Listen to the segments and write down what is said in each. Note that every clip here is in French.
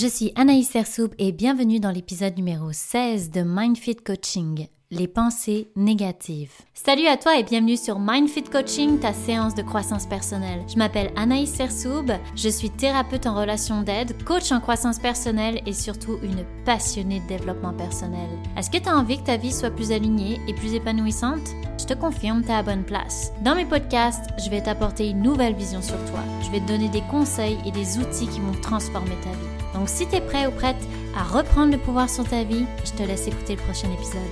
Je suis Anaïs Sersoub et bienvenue dans l'épisode numéro 16 de MindFit Coaching, les pensées négatives. Salut à toi et bienvenue sur MindFit Coaching, ta séance de croissance personnelle. Je m'appelle Anaïs Sersoub, je suis thérapeute en relation d'aide, coach en croissance personnelle et surtout une passionnée de développement personnel. Est-ce que tu as envie que ta vie soit plus alignée et plus épanouissante? Je te confirme, tu à bonne place. Dans mes podcasts, je vais t'apporter une nouvelle vision sur toi. Je vais te donner des conseils et des outils qui vont transformer ta vie. Donc si tu es prêt ou prête à reprendre le pouvoir sur ta vie, je te laisse écouter le prochain épisode.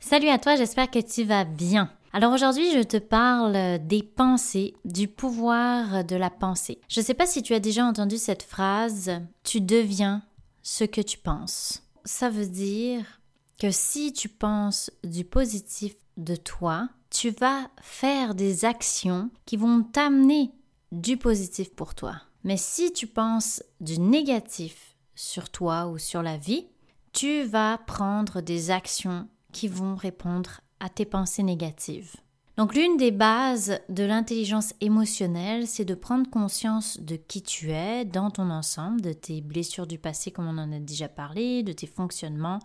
Salut à toi, j'espère que tu vas bien. Alors aujourd'hui, je te parle des pensées, du pouvoir de la pensée. Je ne sais pas si tu as déjà entendu cette phrase, tu deviens ce que tu penses. Ça veut dire que si tu penses du positif de toi, tu vas faire des actions qui vont t'amener du positif pour toi. Mais si tu penses du négatif sur toi ou sur la vie, tu vas prendre des actions qui vont répondre à tes pensées négatives. Donc l'une des bases de l'intelligence émotionnelle, c'est de prendre conscience de qui tu es dans ton ensemble, de tes blessures du passé comme on en a déjà parlé, de tes fonctionnements,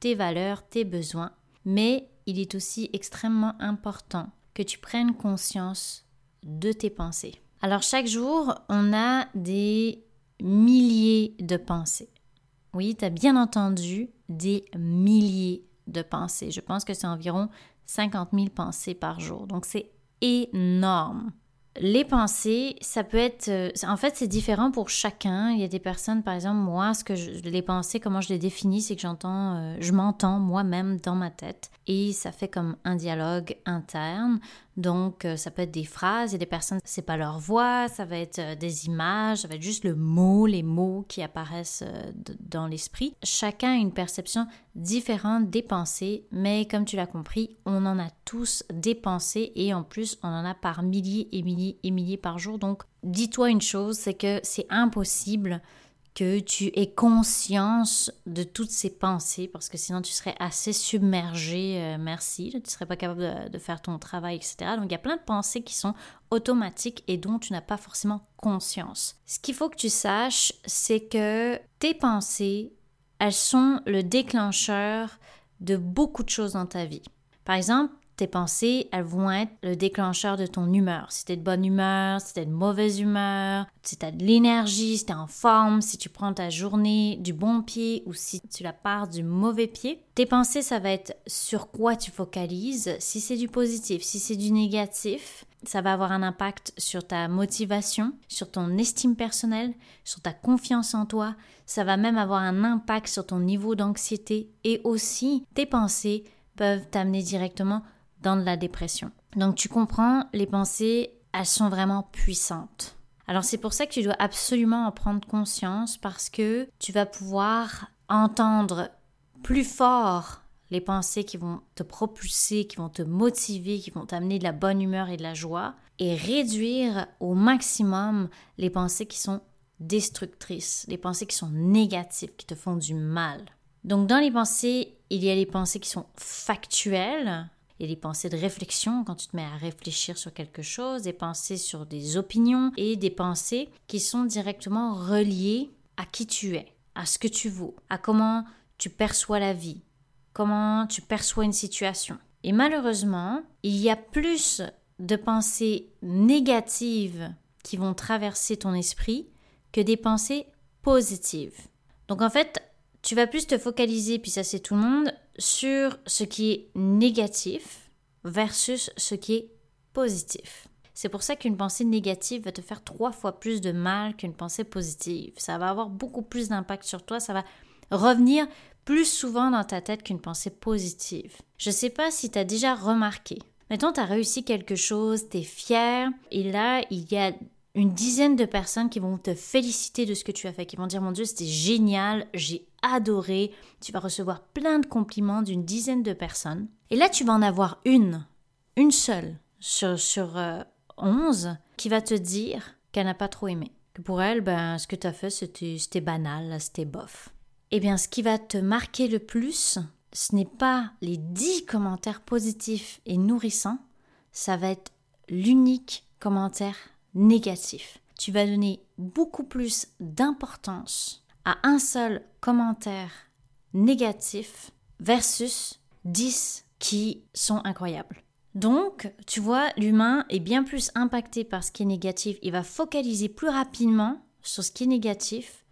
tes valeurs, tes besoins. Mais il est aussi extrêmement important que tu prennes conscience de tes pensées. Alors chaque jour, on a des milliers de pensées. Oui, tu as bien entendu, des milliers de pensées. Je pense que c'est environ 50 000 pensées par jour. Donc c'est énorme. Les pensées, ça peut être... Euh, en fait, c'est différent pour chacun. Il y a des personnes, par exemple, moi, ce que je, les pensées, comment je les définis, c'est que j'entends, euh, je m'entends moi-même dans ma tête. Et ça fait comme un dialogue interne. Donc, euh, ça peut être des phrases et des personnes, c'est pas leur voix, ça va être euh, des images, ça va être juste le mot, les mots qui apparaissent euh, dans l'esprit. Chacun a une perception différente des pensées, mais comme tu l'as compris, on en a tous des pensées et en plus, on en a par milliers et milliers et milliers par jour. Donc, dis-toi une chose, c'est que c'est impossible que tu aies conscience de toutes ces pensées, parce que sinon tu serais assez submergé, euh, merci, tu ne serais pas capable de, faire ton travail, etc. Donc il y a plein de pensées qui sont automatiques et dont tu n'as pas forcément conscience. Ce qu'il faut que tu saches, c'est que tes pensées, elles sont le déclencheur de beaucoup de choses dans ta vie. Par exemple, tes pensées, elles vont être le déclencheur de ton humeur. Si tu es de bonne humeur, si tu es de mauvaise humeur, si tu as de l'énergie, si tu es en forme, si tu prends ta journée du bon pied ou si tu la pars du mauvais pied. Tes pensées, ça va être sur quoi tu focalises. Si c'est du positif, si c'est du négatif, ça va avoir un impact sur ta motivation, sur ton estime personnelle, sur ta confiance en toi. Ça va même avoir un impact sur ton niveau d'anxiété et aussi tes pensées peuvent t'amener directement dans de la dépression. Donc tu comprends, les pensées, elles sont vraiment puissantes. Alors c'est pour ça que tu dois absolument en prendre conscience parce que tu vas pouvoir entendre plus fort les pensées qui vont te propulser, qui vont te motiver, qui vont t'amener de la bonne humeur et de la joie, et réduire au maximum les pensées qui sont destructrices, les pensées qui sont négatives, qui te font du mal. Donc dans les pensées, il y a les pensées qui sont factuelles, il y a des pensées de réflexion quand tu te mets à réfléchir sur quelque chose, des pensées sur des opinions et des pensées qui sont directement reliées à qui tu es, à ce que tu vaux, à comment tu perçois la vie, comment tu perçois une situation. Et malheureusement, il y a plus de pensées négatives qui vont traverser ton esprit que des pensées positives. Donc en fait, tu vas plus te focaliser, puis ça c'est tout le monde, sur ce qui est négatif versus ce qui est positif. C'est pour ça qu'une pensée négative va te faire trois fois plus de mal qu'une pensée positive. Ça va avoir beaucoup plus d'impact sur toi, ça va revenir plus souvent dans ta tête qu'une pensée positive. Je ne sais pas si tu as déjà remarqué. Mettons, tu as réussi quelque chose, tu es fier, et là, il y a une dizaine de personnes qui vont te féliciter de ce que tu as fait, qui vont dire mon Dieu, c'était génial, j'ai adoré. Tu vas recevoir plein de compliments d'une dizaine de personnes. Et là, tu vas en avoir une, une seule, sur, sur euh, 11 qui va te dire qu'elle n'a pas trop aimé. Que pour elle, ben, ce que tu as fait, c'était banal, c'était bof. Eh bien, ce qui va te marquer le plus, ce n'est pas les 10 commentaires positifs et nourrissants, ça va être l'unique commentaire négatif. Tu vas donner beaucoup plus d'importance à un seul commentaire négatif versus 10 qui sont incroyables. Donc, tu vois, l'humain est bien plus impacté par ce qui est négatif. Il va focaliser plus rapidement sur ce qui est négatif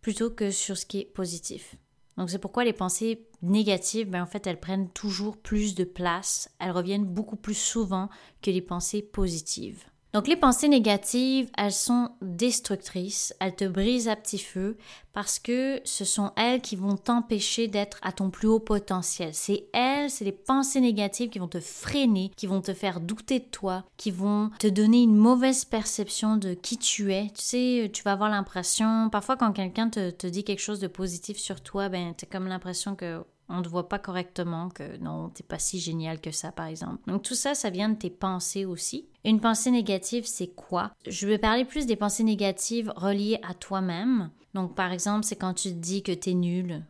plutôt que sur ce qui est positif. Donc c'est pourquoi les pensées négatives, ben, en fait, elles prennent toujours plus de place, elles reviennent beaucoup plus souvent que les pensées positives. Donc les pensées négatives, elles sont destructrices, elles te brisent à petit feu parce que ce sont elles qui vont t'empêcher d'être à ton plus haut potentiel. C'est elles, c'est les pensées négatives qui vont te freiner, qui vont te faire douter de toi, qui vont te donner une mauvaise perception de qui tu es. Tu sais, tu vas avoir l'impression, parfois quand quelqu'un te, te, dit quelque chose de positif sur toi, ben as comme l'impression que on te voit pas correctement, que non, t'es pas si génial que ça, par exemple. Donc tout ça, ça vient de tes pensées aussi. Une pensée négative, c'est quoi? Je vais parler plus des pensées négatives reliées à toi-même. Donc par exemple, c'est quand tu te dis que t'es nul,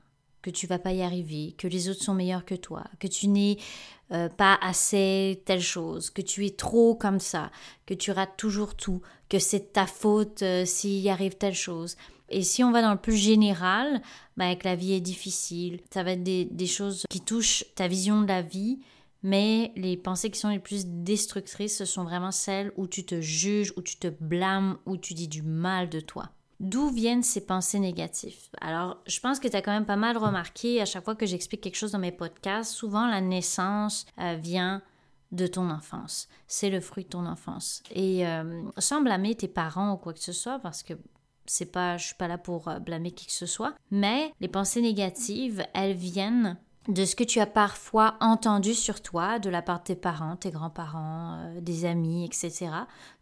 que tu vas pas y arriver, que les autres sont meilleurs que toi, que tu n'es euh, pas assez telle chose, que tu es trop comme ça, que tu rates toujours tout, que c'est ta faute euh, s'il arrive telle chose. Et si on va dans le plus général, bah, que la vie est difficile, ça va être des, choses qui touchent ta vision de la vie, mais les pensées qui sont les plus destructrices, ce sont vraiment celles où tu te juges, où tu te blâmes, où tu dis du mal de toi. D'où viennent ces pensées négatives? Alors, je pense que tu as quand même pas mal remarqué à chaque fois que j'explique quelque chose dans mes podcasts, souvent la naissance euh, vient de ton enfance. C'est le fruit de ton enfance. Et euh, sans blâmer tes parents ou quoi que ce soit, parce que c'est pas, je suis pas là pour euh, blâmer qui que ce soit, mais les pensées négatives, elles viennent de ce que tu as parfois entendu sur toi de la part de tes parents, tes grands-parents, euh, des amis, etc.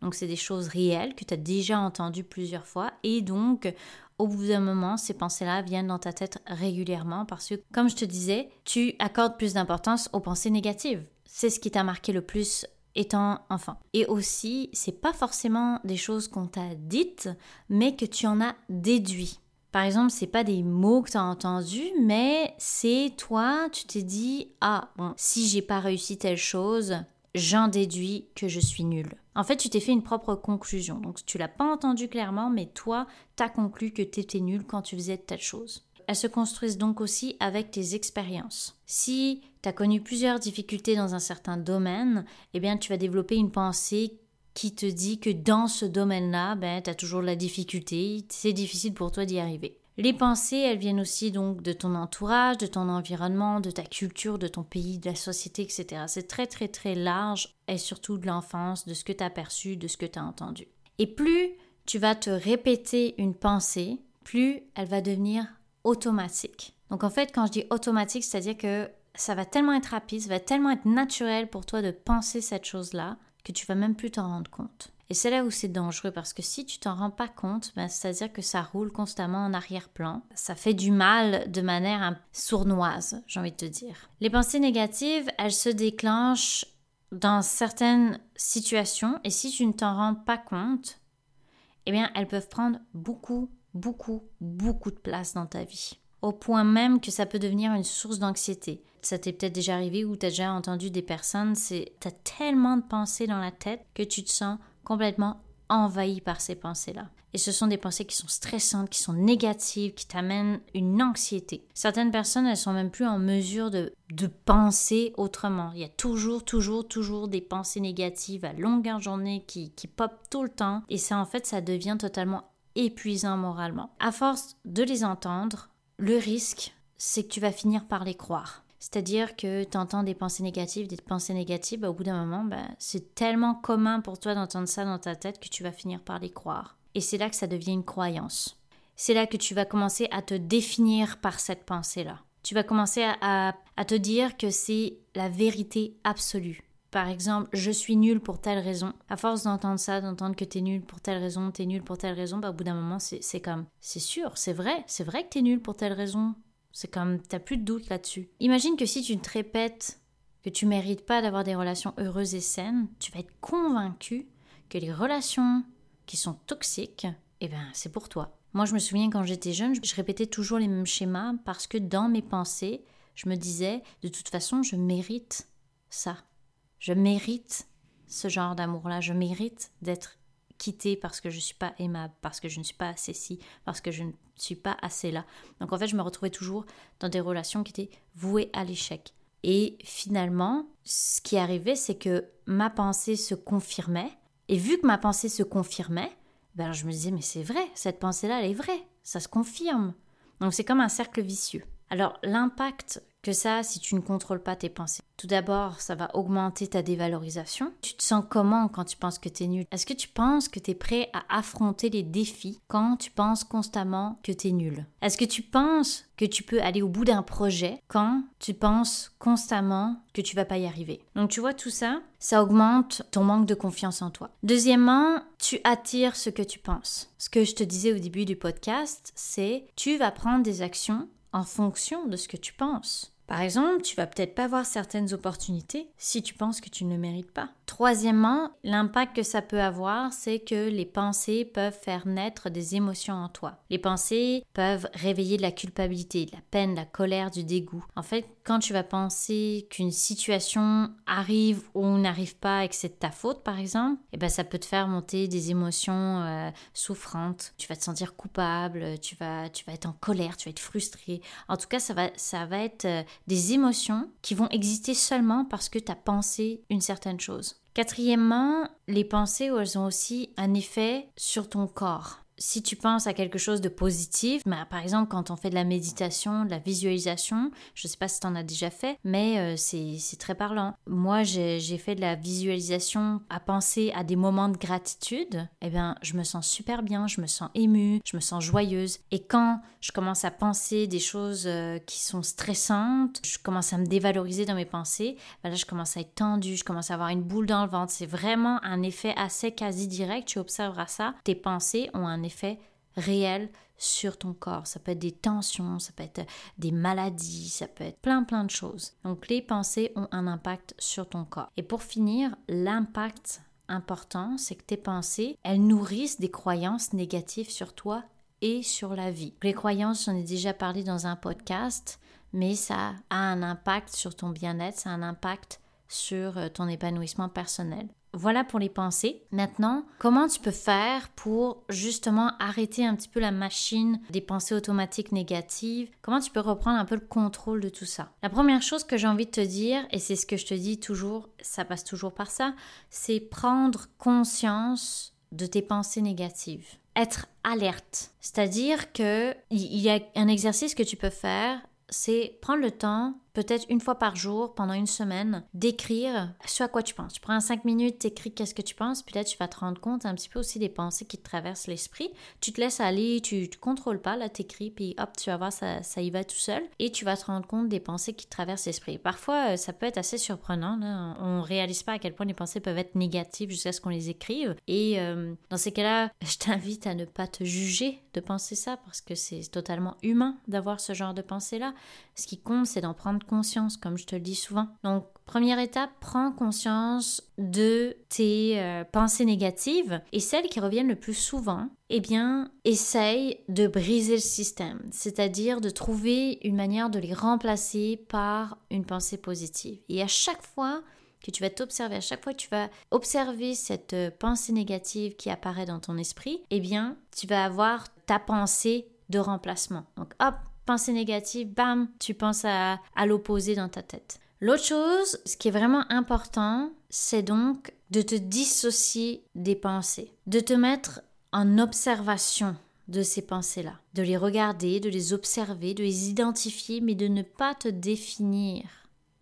Donc c'est des choses réelles que tu as déjà entendues plusieurs fois et donc au bout d'un moment, ces pensées-là viennent dans ta tête régulièrement parce que, comme je te disais, tu accordes plus d'importance aux pensées négatives. C'est ce qui t'a marqué le plus étant. Et aussi, c'est pas forcément des choses qu'on t'a dites, mais que tu en as déduit. Par exemple, c'est pas des mots que tu as entendus, mais c'est toi, tu t'es dit ah bon, si j'ai pas réussi telle chose, j'en déduis que je suis nul. En fait, tu t'es fait une propre conclusion. Donc tu l'as pas entendu clairement, mais toi, t'as conclu que tu étais nul quand tu faisais telle chose. Elles se construisent donc aussi avec tes expériences. Si tu as connu plusieurs difficultés dans un certain domaine, eh bien tu vas développer une pensée qui te dit que dans ce domaine-là, ben, tu as toujours la difficulté, c'est difficile pour toi d'y arriver. Les pensées, elles viennent aussi donc de ton entourage, de ton environnement, de ta culture, de ton pays, de la société, etc. C'est très très très large et surtout de l'enfance, de ce que tu as perçu, de ce que tu as entendu. Et plus tu vas te répéter une pensée, plus elle va devenir automatique. Donc en fait, quand je dis automatique, c'est-à-dire que ça va tellement être rapide, ça va tellement être naturel pour toi de penser cette chose-là que tu vas même plus t'en rendre compte. Et c'est là où c'est dangereux parce que si tu t'en rends pas compte, ben, c'est-à-dire que ça roule constamment en arrière-plan. Ça fait du mal de manière sournoise, j'ai envie de te dire. Les pensées négatives, elles se déclenchent dans certaines situations et si tu ne t'en rends pas compte, eh bien, elles peuvent prendre beaucoup, beaucoup, beaucoup de place dans ta vie. Au point même que ça peut devenir une source d'anxiété. Ça t'est peut-être déjà arrivé ou tu as déjà entendu des personnes, c'est tu as tellement de pensées dans la tête que tu te sens complètement envahi par ces pensées-là. Et ce sont des pensées qui sont stressantes, qui sont négatives, qui t'amènent une anxiété. Certaines personnes, elles sont même plus en mesure de, de penser autrement. Il y a toujours, toujours, toujours des pensées négatives à longueur journée qui, qui popent tout le temps. Et ça, en fait, ça devient totalement épuisant moralement. À force de les entendre, le risque, c'est que tu vas finir par les croire. C'est-à-dire que tu entends des pensées négatives, des pensées négatives, bah, au bout d'un moment, bah, c'est tellement commun pour toi d'entendre ça dans ta tête que tu vas finir par les croire. Et c'est là que ça devient une croyance. C'est là que tu vas commencer à te définir par cette pensée-là. Tu vas commencer à, à te dire que c'est la vérité absolue. Par exemple, je suis nul pour telle raison. À force d'entendre ça, d'entendre que t'es nul pour telle raison, t'es nul pour telle raison, bah, au bout d'un moment, c'est comme, c'est sûr, c'est vrai, c'est vrai que t'es nul pour telle raison. C'est comme, t'as plus de doute là-dessus. Imagine que si tu te répètes que tu mérites pas d'avoir des relations heureuses et saines, tu vas être convaincu que les relations qui sont toxiques, eh ben, c'est pour toi. Moi, je me souviens quand j'étais jeune, je répétais toujours les mêmes schémas parce que dans mes pensées, je me disais, de toute façon, je mérite ça. Je mérite ce genre d'amour-là. Je mérite d'être quittée parce que je ne suis pas aimable, parce que je ne suis pas assez ci, parce que je ne suis pas assez là. Donc en fait, je me retrouvais toujours dans des relations qui étaient vouées à l'échec. Et finalement, ce qui arrivait, c'est que ma pensée se confirmait. Et vu que ma pensée se confirmait, ben je me disais, mais c'est vrai, cette pensée-là, elle est vraie, ça se confirme. Donc c'est comme un cercle vicieux. Alors l'impact que ça si tu ne contrôles pas tes pensées. Tout d'abord, ça va augmenter ta dévalorisation. Tu te sens comment quand tu penses que tu es nul? Est-ce que tu penses que tu es prêt à affronter les défis quand tu penses constamment que tu es nul? Est-ce que tu penses que tu peux aller au bout d'un projet quand tu penses constamment que tu vas pas y arriver? Donc tu vois tout ça, ça augmente ton manque de confiance en toi. Deuxièmement, tu attires ce que tu penses. Ce que je te disais au début du podcast, c'est tu vas prendre des actions en fonction de ce que tu penses. Par exemple, tu vas peut-être pas avoir certaines opportunités si tu penses que tu ne le mérites pas. Troisièmement, l'impact que ça peut avoir, c'est que les pensées peuvent faire naître des émotions en toi. Les pensées peuvent réveiller de la culpabilité, de la peine, de la colère, du dégoût. En fait, quand tu vas penser qu'une situation arrive ou n'arrive pas et que c'est de ta faute, par exemple, eh ben ça peut te faire monter des émotions euh, souffrantes. Tu vas te sentir coupable, tu vas, tu vas être en colère, tu vas être frustré. En tout cas, ça va, ça va être euh, des émotions qui vont exister seulement parce que tu as pensé une certaine chose. Quatrièmement, les pensées, elles ont aussi un effet sur ton corps si tu penses à quelque chose de positif, bah, par exemple quand on fait de la méditation, de la visualisation, je ne sais pas si tu en as déjà fait, mais euh, c'est très parlant. Moi, j'ai fait de la visualisation à penser à des moments de gratitude, eh bien, je me sens super bien, je me sens émue, je me sens joyeuse. Et quand je commence à penser des choses euh, qui sont stressantes, je commence à me dévaloriser dans mes pensées, bah là, je commence à être tendue, je commence à avoir une boule dans le ventre. C'est vraiment un effet assez quasi direct, tu observeras ça. Tes pensées ont un effet réel sur ton corps. Ça peut être des tensions, ça peut être des maladies, ça peut être plein plein de choses. Donc les pensées ont un impact sur ton corps. Et pour finir, l'impact important, c'est que tes pensées, elles nourrissent des croyances négatives sur toi et sur la vie. Les croyances, j'en ai déjà parlé dans un podcast, mais ça a un impact sur ton bien-être, ça a un impact sur euh, ton épanouissement personnel. Voilà pour les pensées. Maintenant, comment tu peux faire pour justement arrêter un petit peu la machine des pensées automatiques négatives? Comment tu peux reprendre un peu le contrôle de tout ça? La première chose que j'ai envie de te dire, et c'est ce que je te dis toujours, ça passe toujours par ça, c'est prendre conscience de tes pensées négatives. Être alerte. C'est-à-dire que il y a un exercice que tu peux faire, c'est prendre le temps peut-être une fois par jour, pendant une semaine, d'écrire ce à quoi tu penses. Tu prends cinq minutes, t'écris qu'est-ce que tu penses, puis là, tu vas te rendre compte un petit peu aussi des pensées qui te traversent l'esprit. Tu te laisses aller, tu ne contrôles pas, là, t'écris, puis hop, tu vas voir, ça, ça y va tout seul. Et tu vas te rendre compte des pensées qui te traversent l'esprit. Parfois, euh, ça peut être assez surprenant. Là. On réalise pas à quel point les pensées peuvent être négatives jusqu'à ce qu'on les écrive. Et euh, dans ces cas-là, je t'invite à ne pas te juger de penser ça, parce que c'est totalement humain d'avoir ce genre de pensée-là. Ce qui compte, c'est d'en prendre conscience, comme je te le dis souvent. Donc, première étape, prends conscience de tes euh, pensées négatives et celles qui reviennent le plus souvent. Eh bien, essaye de briser le système, c'est-à-dire de trouver une manière de les remplacer par une pensée positive. Et à chaque fois que tu vas t'observer, à chaque fois que tu vas observer cette euh, pensée négative qui apparaît dans ton esprit, eh bien, tu vas avoir ta pensée de remplacement. Donc, hop, pensée négative, bam, tu penses à, à l'opposé dans ta tête. L'autre chose, ce qui est vraiment important, c'est donc de te dissocier des pensées, de te mettre en observation de ces pensées-là, de les regarder, de les observer, de les identifier, mais de ne pas te définir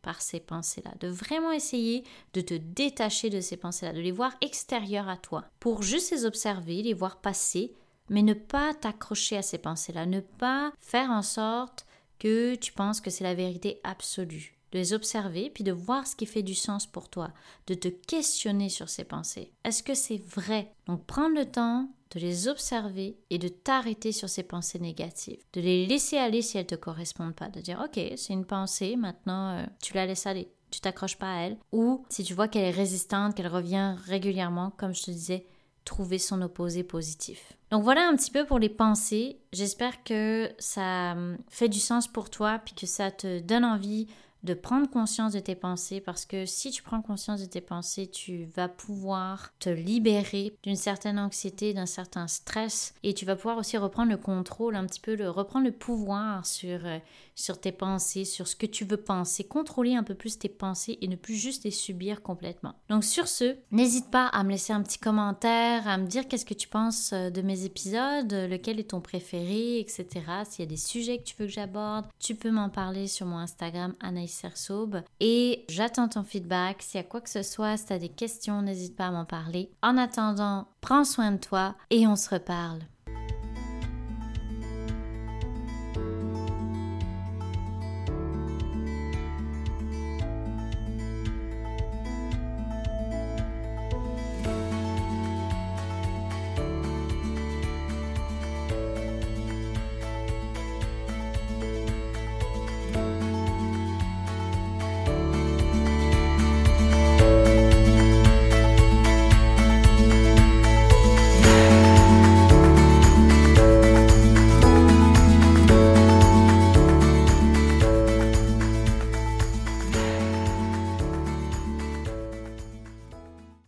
par ces pensées-là, de vraiment essayer de te détacher de ces pensées-là, de les voir extérieures à toi, pour juste les observer, les voir passer, mais ne pas t'accrocher à ces pensées-là, ne pas faire en sorte que tu penses que c'est la vérité absolue, de les observer, puis de voir ce qui fait du sens pour toi, de te questionner sur ces pensées. Est-ce que c'est vrai? Donc prendre le temps de les observer et de t'arrêter sur ces pensées négatives, de les laisser aller si elles ne te correspondent pas, de dire ok, c'est une pensée, maintenant euh, tu la laisses aller. Tu t'accroches pas à elle. Ou si tu vois qu'elle est résistante, qu'elle revient régulièrement, comme je te disais, trouver son opposé positif. Donc voilà un petit peu pour les pensées. J'espère que ça hum, fait du sens pour toi, puis que ça te donne envie de prendre conscience de tes pensées parce que si tu prends conscience de tes pensées, tu vas pouvoir te libérer d'une certaine anxiété, d'un certain stress et tu vas pouvoir aussi reprendre le contrôle, un petit peu le reprendre le pouvoir sur euh, sur tes pensées, sur ce que tu veux penser, contrôler un peu plus tes pensées et ne plus juste les subir complètement. Donc sur ce, n'hésite pas à me laisser un petit commentaire, à me dire qu'est-ce que tu penses euh, de mes épisodes, lequel est ton préféré, etc. S'il y a des sujets que tu veux que j'aborde, tu peux m'en parler sur mon Instagram Anaïs Sersaube et j'attends ton feedback. S'il y a quoi que ce soit, si tu as des questions, n'hésite pas à m'en parler. En attendant, prends soin de toi et on se reparle.